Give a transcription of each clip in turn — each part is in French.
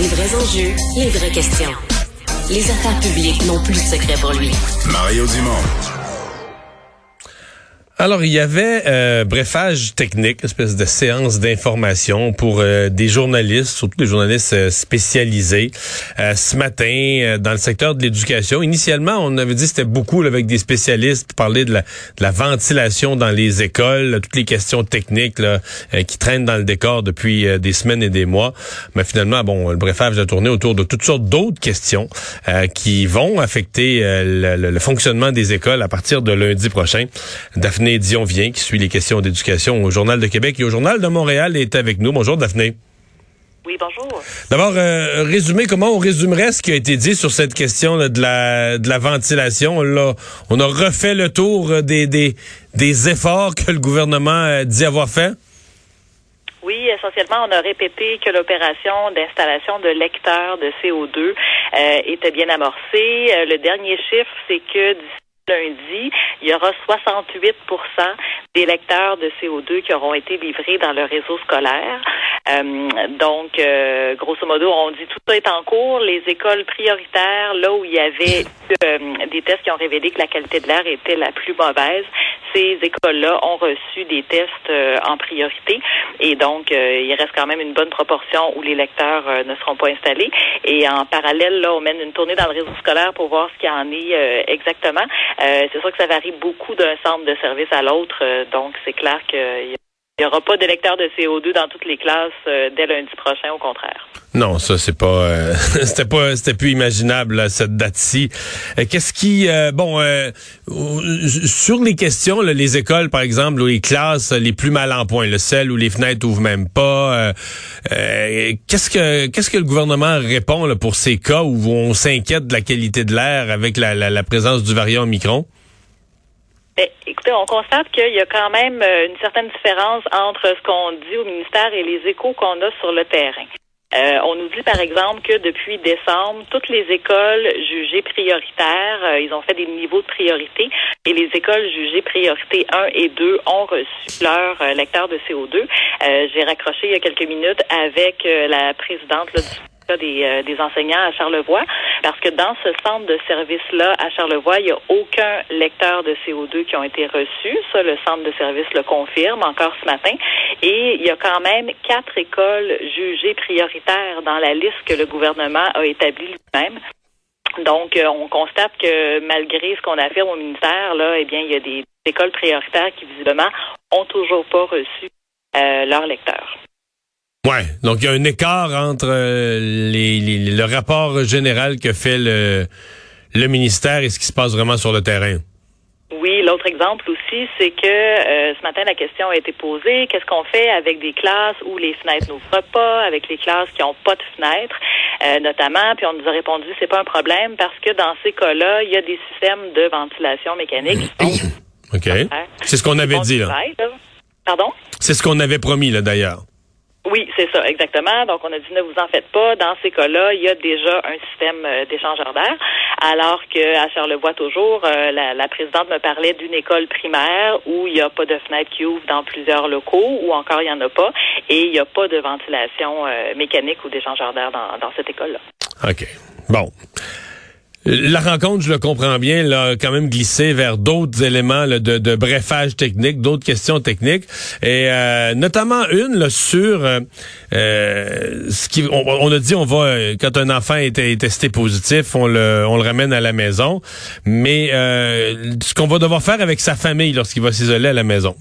Les vrais enjeux, les vraies questions. Les affaires publiques n'ont plus de secret pour lui. Mario Dumont. Alors, il y avait euh, brefage technique, espèce de séance d'information pour euh, des journalistes, surtout des journalistes euh, spécialisés, euh, ce matin dans le secteur de l'éducation. Initialement, on avait dit c'était beaucoup avec des spécialistes pour parler de la, de la, ventilation dans les écoles, toutes les questions techniques là, qui traînent dans le décor depuis des semaines et des mois. Mais finalement, bon, le brefage a tourné autour de toutes sortes d'autres questions qui vont affecter le, le, fonctionnement des écoles à partir de lundi prochain. Daphné Dion vient, qui suit les questions d'éducation au Journal de Québec et au Journal de Montréal, est avec nous. Bonjour, Daphné. Oui, bonjour. D'abord, euh, résumer, comment on résumerait ce qui a été dit sur cette question de, la, de la ventilation? Là, on a refait le tour des, des, des efforts que le gouvernement dit avoir fait? Oui, essentiellement, on a répété que l'opération d'installation de lecteurs de CO2 euh, était bien amorcée. Euh, le dernier chiffre, c'est que lundi, il y aura 68 des lecteurs de CO2 qui auront été livrés dans le réseau scolaire. Euh, donc, euh, grosso modo, on dit tout ça est en cours. Les écoles prioritaires, là où il y avait euh, des tests qui ont révélé que la qualité de l'air était la plus mauvaise, ces écoles-là ont reçu des tests en priorité. Et donc, il reste quand même une bonne proportion où les lecteurs ne seront pas installés. Et en parallèle, là, on mène une tournée dans le réseau scolaire pour voir ce qu'il y en est exactement. c'est sûr que ça varie beaucoup d'un centre de service à l'autre. donc, c'est clair qu'il il n'y aura pas d'électeurs de CO2 dans toutes les classes euh, dès lundi prochain, au contraire. Non, ça c'est pas, euh, c'était pas, c'était plus imaginable cette date-ci. Euh, qu'est-ce qui, bon, sur les questions, les écoles par exemple ou les classes les plus mal en point, le celles où les fenêtres ouvrent même pas, qu'est-ce que, qu'est-ce que le gouvernement répond là, pour ces cas où on s'inquiète de la qualité de l'air avec la, la présence du variant Omicron? Ben, écoutez, on constate qu'il y a quand même euh, une certaine différence entre ce qu'on dit au ministère et les échos qu'on a sur le terrain. Euh, on nous dit par exemple que depuis décembre, toutes les écoles jugées prioritaires, euh, ils ont fait des niveaux de priorité et les écoles jugées priorité 1 et 2 ont reçu leur lecteur de CO2. J'ai raccroché il y a quelques minutes avec la présidente du des, euh, des enseignants à Charlevoix, parce que dans ce centre de service-là à Charlevoix, il n'y a aucun lecteur de CO2 qui ont été reçus. Ça, le centre de service le confirme encore ce matin. Et il y a quand même quatre écoles jugées prioritaires dans la liste que le gouvernement a établie lui-même. Donc, euh, on constate que malgré ce qu'on affirme au ministère, là, eh bien, il y a des écoles prioritaires qui visiblement ont toujours pas reçu euh, leurs lecteurs. Ouais, donc il y a un écart entre euh, les, le rapport général que fait le, le ministère et ce qui se passe vraiment sur le terrain. Oui, l'autre exemple aussi, c'est que euh, ce matin, la question a été posée, qu'est-ce qu'on fait avec des classes où les fenêtres n'ouvrent pas, avec les classes qui n'ont pas de fenêtres, euh, notamment, puis on nous a répondu, c'est pas un problème parce que dans ces cas-là, il y a des systèmes de ventilation mécanique. OK. C'est ce qu'on avait dit, là. Pardon? C'est ce qu'on avait promis, là, d'ailleurs. Oui, c'est ça, exactement. Donc, on a dit ne vous en faites pas. Dans ces cas-là, il y a déjà un système euh, d'échangeur d'air. Alors qu'à Charlevoix, toujours, euh, la, présidente me parlait d'une école primaire où il n'y a pas de fenêtre qui ouvre dans plusieurs locaux, ou encore il n'y en a pas, et il n'y a pas de ventilation euh, mécanique ou d'échangeur d'air dans, dans cette école-là. OK. Bon. La rencontre, je le comprends bien, là, quand même glissé vers d'autres éléments de, de, brefage technique, d'autres questions techniques, et euh, notamment une sur euh, euh, ce qui, on, a dit, on va quand un enfant est, est, testé positif, on le, on le ramène à la maison, mais ce qu'on va devoir faire avec sa famille lorsqu'il va s'isoler à la maison.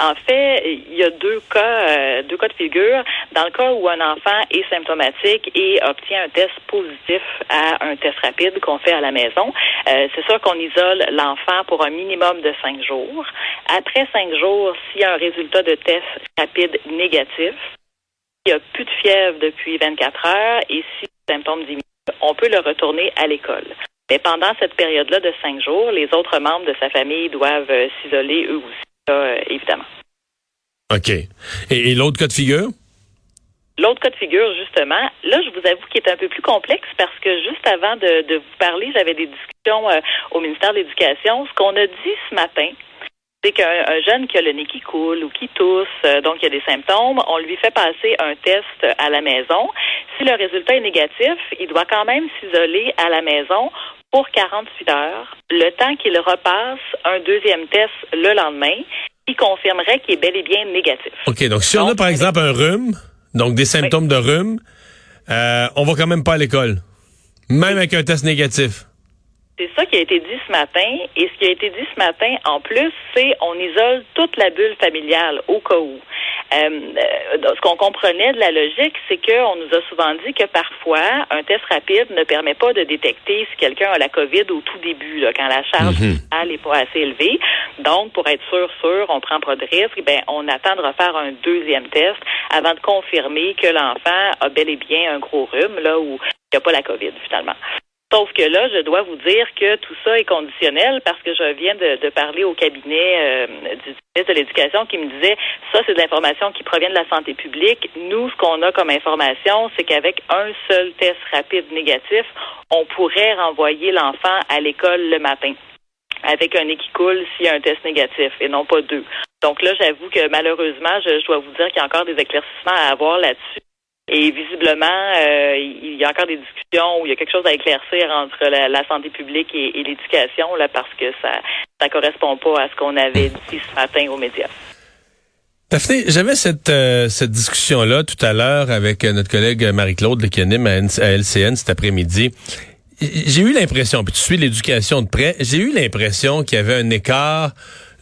En fait, il y a deux cas, euh, deux cas de figure. Dans le cas où un enfant est symptomatique et obtient un test positif à un test rapide qu'on fait à la maison, euh, c'est sûr qu'on isole l'enfant pour un minimum de cinq jours. Après cinq jours, s'il y a un résultat de test rapide négatif, il n'y a plus de fièvre depuis 24 heures et si les symptômes diminuent, on peut le retourner à l'école. Mais pendant cette période-là de cinq jours, les autres membres de sa famille doivent euh, s'isoler eux aussi. Euh, évidemment. OK. Et, l'autre cas de figure? L'autre cas de figure, justement, là, je vous avoue qu'il est un peu plus complexe parce que juste avant de, vous parler, j'avais des discussions euh, au ministère de l'Éducation. Ce qu'on a dit ce matin, c'est qu'un jeune qui a le nez qui coule ou qui tousse, euh, donc il y a des symptômes, on lui fait passer un test à la maison. Si le résultat est négatif, il doit quand même s'isoler à la maison pour 48 heures, le temps qu'il repasse un deuxième test le lendemain qui confirmerait qu'il est bel et bien négatif. OK, donc si on a par exemple un rhume, donc des symptômes de rhume, euh, on va quand même pas à l'école, même avec un test négatif. C'est ça qui a été dit ce matin. Et ce qui a été dit ce matin, en plus, c'est on isole toute la bulle familiale au cas où. Euh, euh, ce qu'on comprenait de la logique, c'est qu'on nous a souvent dit que parfois, un test rapide ne permet pas de détecter si quelqu'un a la COVID au tout début, là, quand la charge n'est mhm. pas assez élevée. Donc, pour être sûr, sûr, on prend pas de risque, ben, on attend de refaire un deuxième test avant de confirmer que l'enfant a bel et bien un gros rhume, là, où il n'y a pas la COVID, finalement. Sauf que là, je dois vous dire que tout ça est conditionnel parce que je viens de, parler au cabinet euh, du ministre de l'Éducation qui me disait ça, c'est de l'information qui provient de la santé publique. Nous, ce qu'on a comme information, c'est qu'avec un seul test rapide négatif, on pourrait renvoyer l'enfant à l'école le matin avec un nez qui coule s'il y a un test négatif et non pas deux. Donc là, j'avoue que malheureusement, je dois vous dire qu'il y a encore des éclaircissements à avoir là-dessus. Et visiblement, euh, il y a encore des discussions où il y a quelque chose à éclaircir entre la, santé publique et, l'éducation, là, parce que ça ça correspond pas à ce qu'on avait dit ce matin aux médias. Daphné, j'avais cette euh, cette discussion là tout à l'heure avec euh, notre collègue Marie-Claude qui anime à, LCN cet après-midi. J'ai eu l'impression, puis tu suis l'éducation de près, j'ai eu l'impression qu'il y avait un écart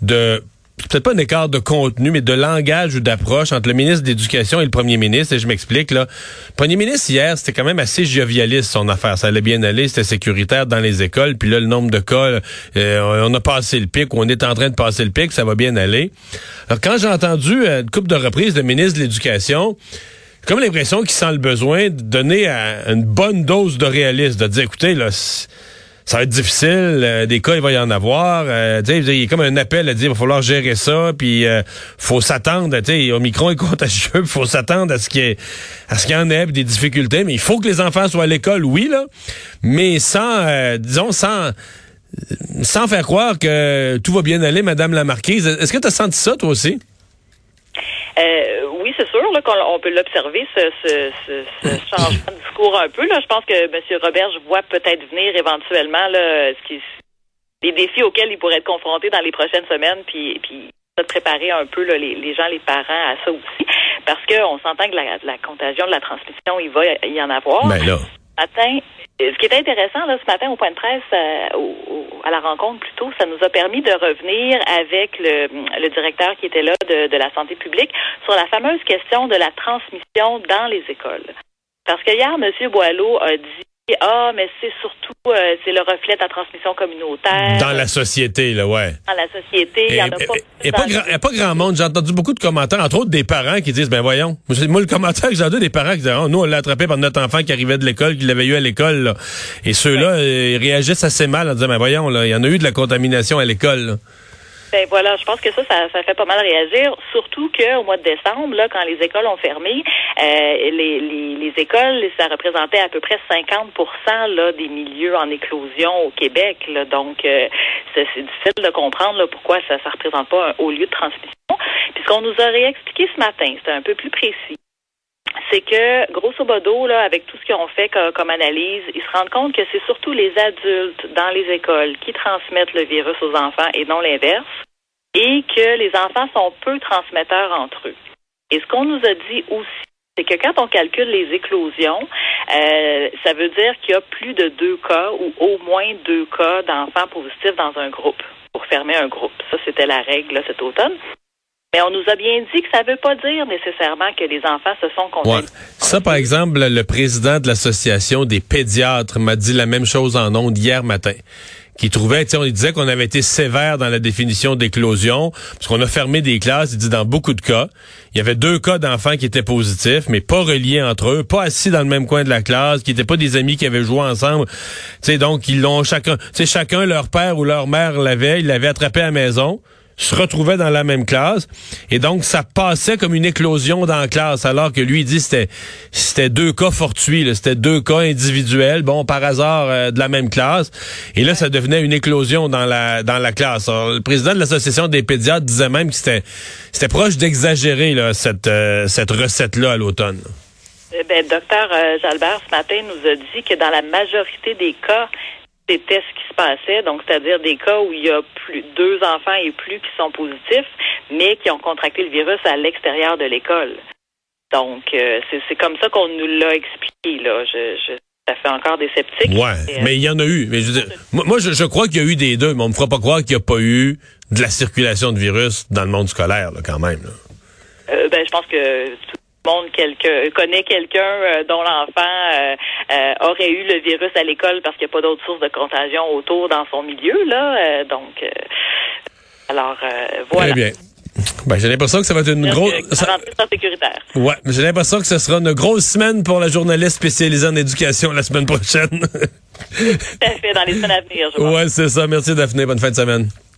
de peut-être pas un écart de contenu, mais de langage ou d'approche entre le ministre de l'Éducation et le premier ministre. Et je m'explique, là. Le premier ministre, hier, c'était quand même assez jovialiste, son affaire. Ça allait bien aller, c'était sécuritaire dans les écoles. Puis là, le nombre de cas, euh, on a passé le pic, on est en train de passer le pic, ça va bien aller. Alors, quand j'ai entendu euh, une couple de reprises le ministre de l'Éducation, comme l'impression qu'il sent le besoin de donner une bonne dose de réalisme, de dire, écoutez, là, ça va être difficile. Euh, des cas, il va y en avoir. Euh, il y a comme un appel à dire il va falloir gérer ça, puis euh, faut s'attendre. Au micron est contagieux, il faut s'attendre à ce qu'il y qu'il y en ait des difficultés. Mais il faut que les enfants soient à l'école, oui, là, mais sans, euh, disons, sans sans faire croire que tout va bien aller, Madame la Marquise. Est-ce que tu as senti ça, toi aussi? Euh, oui, c'est sûr qu'on peut l'observer, ce, ce, ce, changement de discours un peu. Là. Je pense que M. Robert, je vois peut-être venir éventuellement là, ce qui, les défis auxquels il pourrait être confronté dans les prochaines semaines, puis, puis de préparer un peu là, les, les, gens, les parents à ça aussi, parce qu'on s'entend que la, la, contagion de la transmission, il va y en avoir. Ben là. Matin, ce qui est intéressant là, ce matin au point de presse, euh, à la rencontre plutôt, ça nous a permis de revenir avec le, le directeur qui était là de, de, la santé publique sur la fameuse question de la transmission dans les écoles. Parce que hier, M. Boileau a dit ah, mais c'est surtout euh, c'est le reflet de la transmission communautaire. Dans la société, là, ouais. Dans la société, il y en a pas. Il n'y a, pas grand monde. J'ai entendu beaucoup de commentaires, entre autres des parents qui disent, ben voyons. Moi, le commentaire que j'ai entendu des parents qui disent, oh, nous, on l'a attrapé par notre enfant qui arrivait de l'école, qui l'avait eu à l'école. Et ceux-là, euh, ils réagissent assez mal en disant, ben voyons, là, il y en a eu de la contamination à l'école. Ben voilà, je pense que ça, ça, fait pas mal réagir. Surtout qu'au mois de décembre, là, quand les écoles ont fermé, euh, les, les, écoles, ça représentait à peu près 50 là, des milieux en éclosion au Québec. Donc, euh, c'est difficile de comprendre pourquoi ça ne représente pas un haut lieu de transmission. Puis ce qu'on nous aurait expliqué ce matin, c'était un peu plus précis c'est que, grosso modo, là, avec tout ce qu'ils ont fait comme, analyse, ils se rendent compte que c'est surtout les adultes dans les écoles qui transmettent le virus aux enfants et non l'inverse, et que les enfants sont peu transmetteurs entre eux. Et ce qu'on nous a dit aussi, c'est que quand on calcule les éclosions, euh, ça veut dire qu'il y a plus de deux cas ou au moins deux cas d'enfants positifs dans un groupe pour fermer un groupe. Ça, c'était la règle cet automne. Mais on nous a bien dit que ça ne veut pas dire nécessairement que les enfants se sont contaminés. Ça, par exemple, le président de l'association des pédiatres m'a dit la même chose en ondes hier matin qui trouvait, on disait qu'on avait été sévère dans la définition d'éclosion, parce qu'on a fermé des classes, il dit dans beaucoup de cas. Il y avait deux cas d'enfants qui étaient positifs, mais pas reliés entre eux, pas assis dans le même coin de la classe, qui n'étaient pas des amis qui avaient joué ensemble. Tu donc, ils l'ont chacun, tu chacun, leur père ou leur mère l'avait, ils l'avaient attrapé à la maison se retrouvaient dans la même classe. Et donc ça passait comme une éclosion dans la classe alors que lui il dit c'était c'était deux cas fortuits c'était deux cas individuels bon par hasard euh, de la même classe. Et là ça devenait une éclosion dans la dans la classe. Le président de l'association des pédiatres disait même que c'était c'était proche d'exagérer cette euh, cette recette là à l'automne. Ben, docteur euh, Jalbert ce matin nous a dit que dans la majorité des cas c'était ce qui se passait, donc c'est-à-dire des cas où il y a plus deux enfants et plus qui sont positifs, mais qui ont contracté le virus à l'extérieur de l'école. Donc euh, c'est comme ça qu'on nous l'a expliqué là. Je, je, ça fait encore des sceptiques. Ouais, mais il y en a eu. Mais je veux dire, moi, je, crois qu'il y a eu des deux, mais on me fera pas croire qu'il n'y a pas eu de la circulation de virus dans le monde scolaire, là, quand même. Euh, ben, je pense que monde quelqu'un connaît quelqu'un euh, dont l'enfant euh, euh, aurait eu le virus à l'école parce qu'il n'y a pas d'autres sources de contagion autour dans son milieu là donc alors voilà. Très bien. Ben, j'ai l'impression que ça va être une grosse. sécuritaire. Ouais, j'ai l'impression que ce sera une grosse semaine pour la journaliste spécialisée en éducation la semaine prochaine. Tout à fait, dans les semaines à venir, je Ouais, c'est ça. Merci, Daphné. Bonne fin de semaine.